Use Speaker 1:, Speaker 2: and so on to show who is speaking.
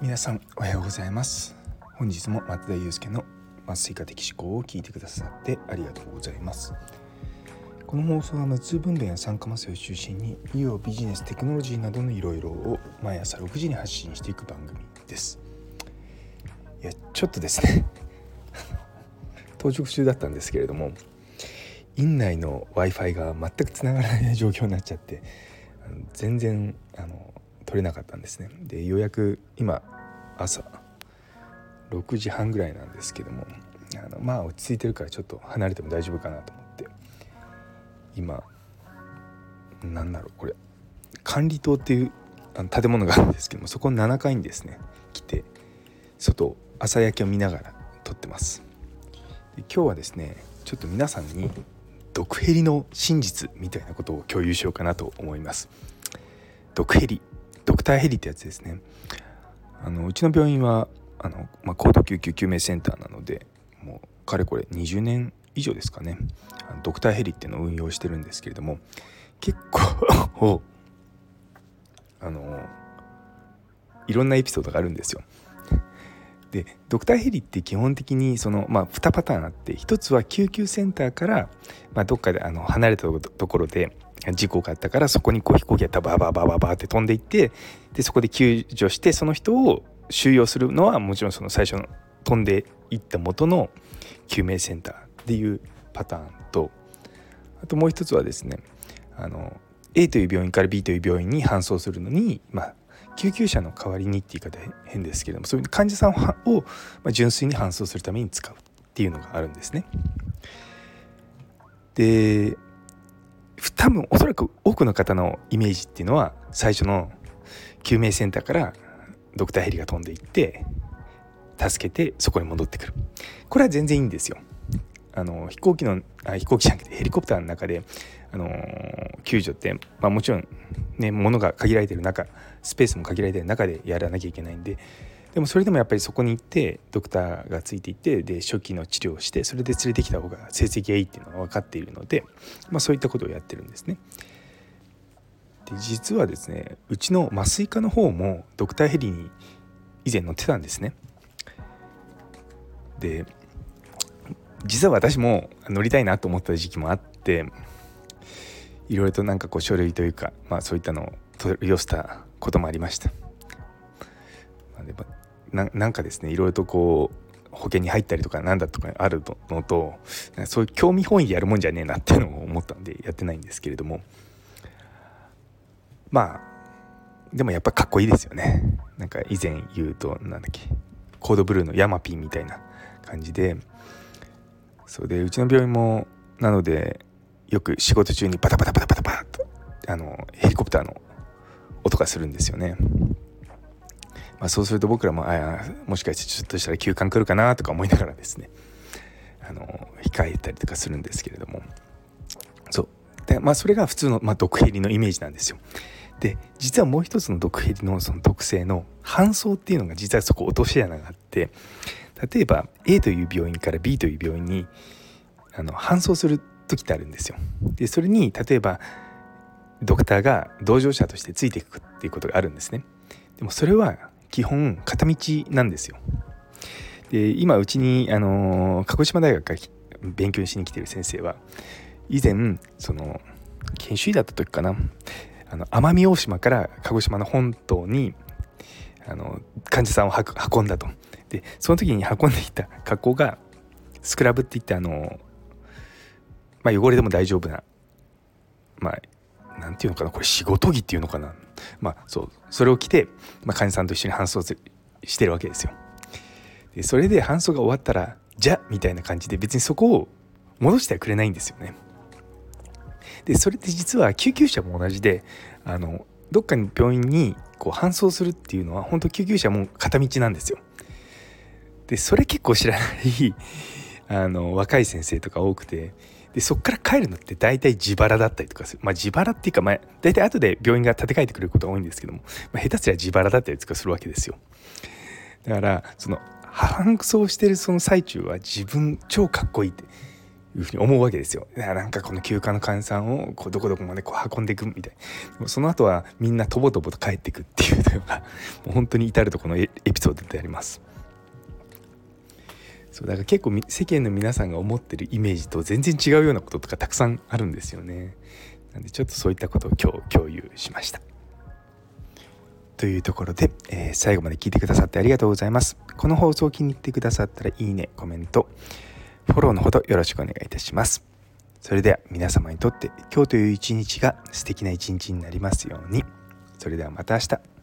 Speaker 1: 皆さんおはようございます。本日も松田祐介の麻酔科的思考を聞いてくださってありがとうございます。この放送は無痛分娩や酸化麻酔を中心に医療ビジネステクノロジーなどのいろいろを毎朝6時に発信していく番組です。いやちょっとですね。当直中だったんですけれども院内の w i f i が全くつながらない状況になっちゃって全然あの取れなかったんですね。でようやく今朝6時半ぐらいなんですけどもあのまあ落ち着いてるからちょっと離れても大丈夫かなと思って今なんだろうこれ管理棟っていうあの建物があるんですけどもそこの7階にですね来て外朝焼けを見ながら撮ってます。で今日はですねちょっと皆さんに毒ヘリの真実みたいなことを共有しようかなと思います。毒ヘリドクターヘリってやつですね。あのうちの病院はあの、まあ、高度救急救命センターなのでもうかれこれ20年以上ですかね。ドクターヘリっていうのを運用してるんですけれども結構 あのいろんなエピソードがあるんですよ。でドクターヘリって基本的にその、まあ、2パターンあって1つは救急センターから、まあ、どっかであの離れたところで事故があったからそこにこう飛行機がバーバーバーバーバーって飛んでいってでそこで救助してその人を収容するのはもちろんその最初の飛んでいった元の救命センターっていうパターンとあともう一つはですねあの A という病院から B という病院に搬送するのに、まあ、救急車の代わりにって言い方変ですけどもそういう患者さんを、純粋に搬送するために使うっていうのがあるんですね。で多分おそらく多くの方のイメージっていうのは最初の救命センターからドクターヘリが飛んでいって助けてそこに戻ってくるこれは全然いいんですよあの飛行機のあ飛行機じゃなくてヘリコプターの中で、あのー、救助って、まあ、もちろんね物が限られてる中スペースも限られてる中でやらなきゃいけないんででもそれでもやっぱりそこに行ってドクターがついていってで初期の治療をしてそれで連れてきた方が成績がいいっていうのが分かっているので、まあ、そういったことをやってるんですね。で実はですねうちの麻酔科の方もドクターヘリに以前乗ってたんですね。で実は私も乗りたいなと思った時期もあっていろいろとなんかこう書類というか、まあ、そういったのを取り寄せたこともありました。まあ、でななんかですねいろいろとこう保険に入ったりとかなんだとかあるのとそういう興味本位でやるもんじゃねえなっていうのを思ったんでやってないんですけれども。まあでもやっぱかっこいいですよね。なんか以前言うとなんだっけコードブルーのヤマピーみたいな感じで。そうでうちの病院もなのでよく仕事中にバタバタバタバタバタとあのヘリコプターの音がするんですよね。まあ、そうすると僕らもあもしかしてちょっとしたら休館来るかなとか思いながらですねあの控えたりとかするんですけれどもそうで、まあ、それが普通の、まあ、毒ヘリのイメージなんですよ。で実はもう一つの毒ヘリのその特性の搬送っていうのが実はそこ落とし穴があって例えば A という病院から B という病院にあの搬送する時ってあるんですよ。でそれに例えばドクターが同乗者としてついていくっていうことがあるんですね。でもそれは基本片道なんですよ。で今うちにあの鹿児島大学から勉強しに来てる先生は以前その研修医だった時かなあの奄美大島から鹿児島の本島にあの患者さんを運んだとでその時に運んでいた格好がスクラブって言ってあの、まあ、汚れでも大丈夫なまあなんていうのかなこれ仕事着っていうのかなまあそうそれを着て、まあ、患者さんと一緒に搬送してるわけですよ。でそれで搬送が終わったらじゃみたいな感じで別にそこを戻してはくれないんですよね。でそれって実は救急車も同じであのどっかに病院にこう搬送するっていうのは本当救急車も片道なんですよ。でそれ結構知らないあの若い先生とか多くてでそっから帰るのって大体自腹だったりとかするまあ自腹っていうか、まあ、大体後で病院が立て替えてくれることが多いんですけども、まあ、下手すりゃ自腹だったりとかするわけですよだからその搬送してるその最中は自分超かっこいいっていうふうに思うわけですよ。なんかこの休暇の換算をこうどこどこまでこう運んでいくみたいなその後はみんなとぼとぼと帰っていくっていうのがもう本当に至るとこのエピソードであります。そうだから結構世間の皆さんが思ってるイメージと全然違うようなこととかたくさんあるんですよね。なんでちょっとそういったことを今日共有しました。というところで、えー、最後まで聞いてくださってありがとうございます。この放送を気に入ってくださったらいいね、コメント、フォローのほどよろしくお願いいたします。それでは皆様にとって今日という一日が素敵な一日になりますように。それではまた明日。